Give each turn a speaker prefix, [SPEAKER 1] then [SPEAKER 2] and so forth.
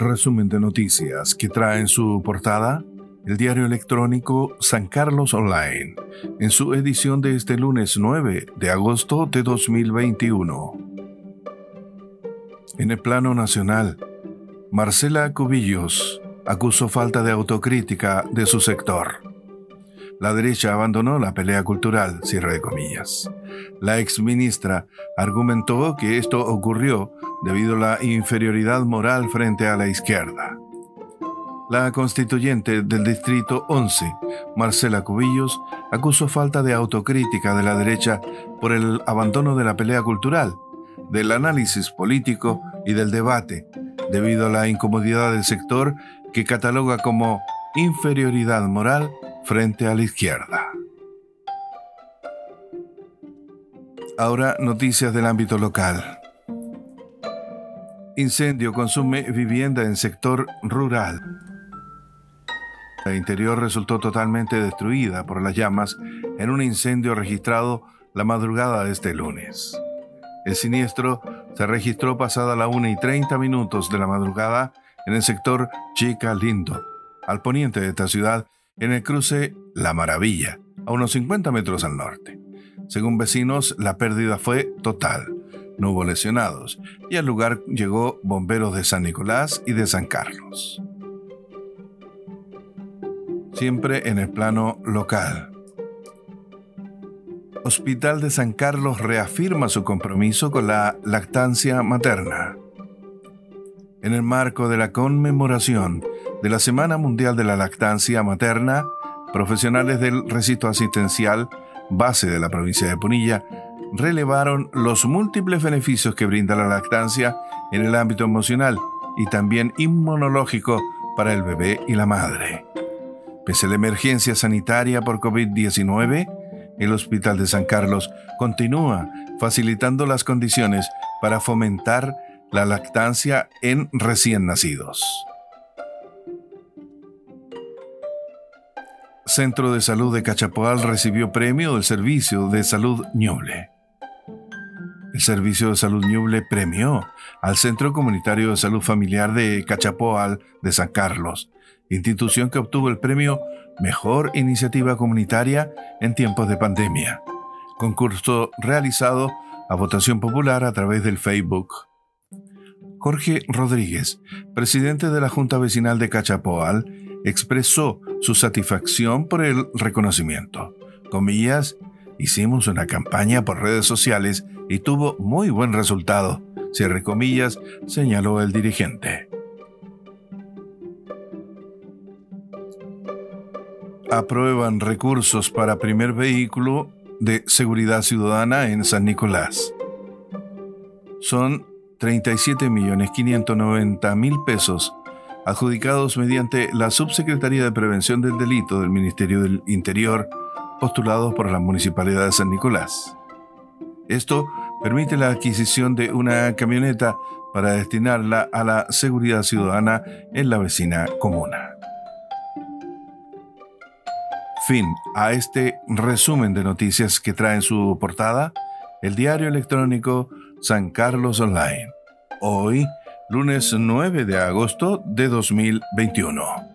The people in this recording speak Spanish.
[SPEAKER 1] resumen de noticias que trae en su portada el diario electrónico San Carlos Online, en su edición de este lunes 9 de agosto de 2021. En el plano nacional, Marcela Cubillos acusó falta de autocrítica de su sector. La derecha abandonó la pelea cultural, cierre de comillas. La exministra argumentó que esto ocurrió debido a la inferioridad moral frente a la izquierda. La constituyente del Distrito 11, Marcela Cubillos, acusó falta de autocrítica de la derecha por el abandono de la pelea cultural, del análisis político y del debate, debido a la incomodidad del sector que cataloga como inferioridad moral frente a la izquierda. Ahora noticias del ámbito local. Incendio consume vivienda en sector rural. La interior resultó totalmente destruida por las llamas en un incendio registrado la madrugada de este lunes. El siniestro se registró pasada la 1 y 30 minutos de la madrugada en el sector Chica Lindo, al poniente de esta ciudad, en el cruce La Maravilla, a unos 50 metros al norte. Según vecinos, la pérdida fue total. No hubo lesionados y al lugar llegó bomberos de San Nicolás y de San Carlos. Siempre en el plano local. Hospital de San Carlos reafirma su compromiso con la lactancia materna. En el marco de la conmemoración de la Semana Mundial de la Lactancia Materna, profesionales del recinto asistencial base de la provincia de Punilla relevaron los múltiples beneficios que brinda la lactancia en el ámbito emocional y también inmunológico para el bebé y la madre. Pese a la emergencia sanitaria por COVID-19, el Hospital de San Carlos continúa facilitando las condiciones para fomentar la lactancia en recién nacidos. Centro de Salud de Cachapoal recibió premio del Servicio de Salud Ñuble. El Servicio de Salud Ñuble premió al Centro Comunitario de Salud Familiar de Cachapoal de San Carlos, institución que obtuvo el premio Mejor Iniciativa Comunitaria en tiempos de pandemia, concurso realizado a votación popular a través del Facebook. Jorge Rodríguez, presidente de la Junta Vecinal de Cachapoal, expresó su satisfacción por el reconocimiento. Comillas, hicimos una campaña por redes sociales y tuvo muy buen resultado. Cierre comillas, señaló el dirigente. Aprueban recursos para primer vehículo de seguridad ciudadana en San Nicolás. Son 37.590.000 pesos adjudicados mediante la Subsecretaría de Prevención del Delito del Ministerio del Interior, postulados por la Municipalidad de San Nicolás. Esto permite la adquisición de una camioneta para destinarla a la seguridad ciudadana en la vecina comuna. Fin a este resumen de noticias que trae en su portada el diario electrónico San Carlos Online. Hoy, lunes 9 de agosto de 2021.